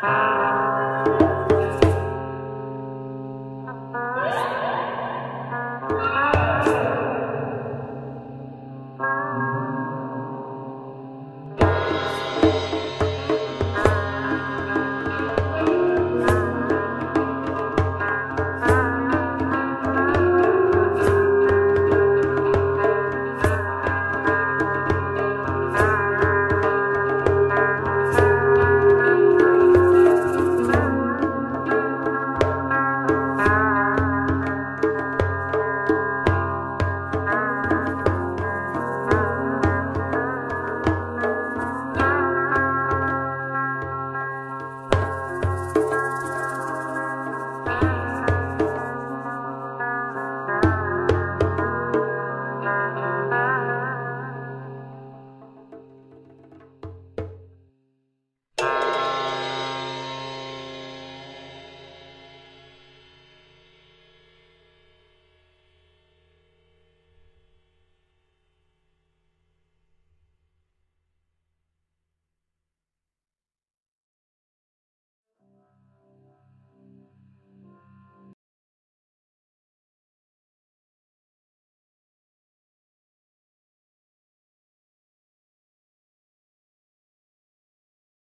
啊。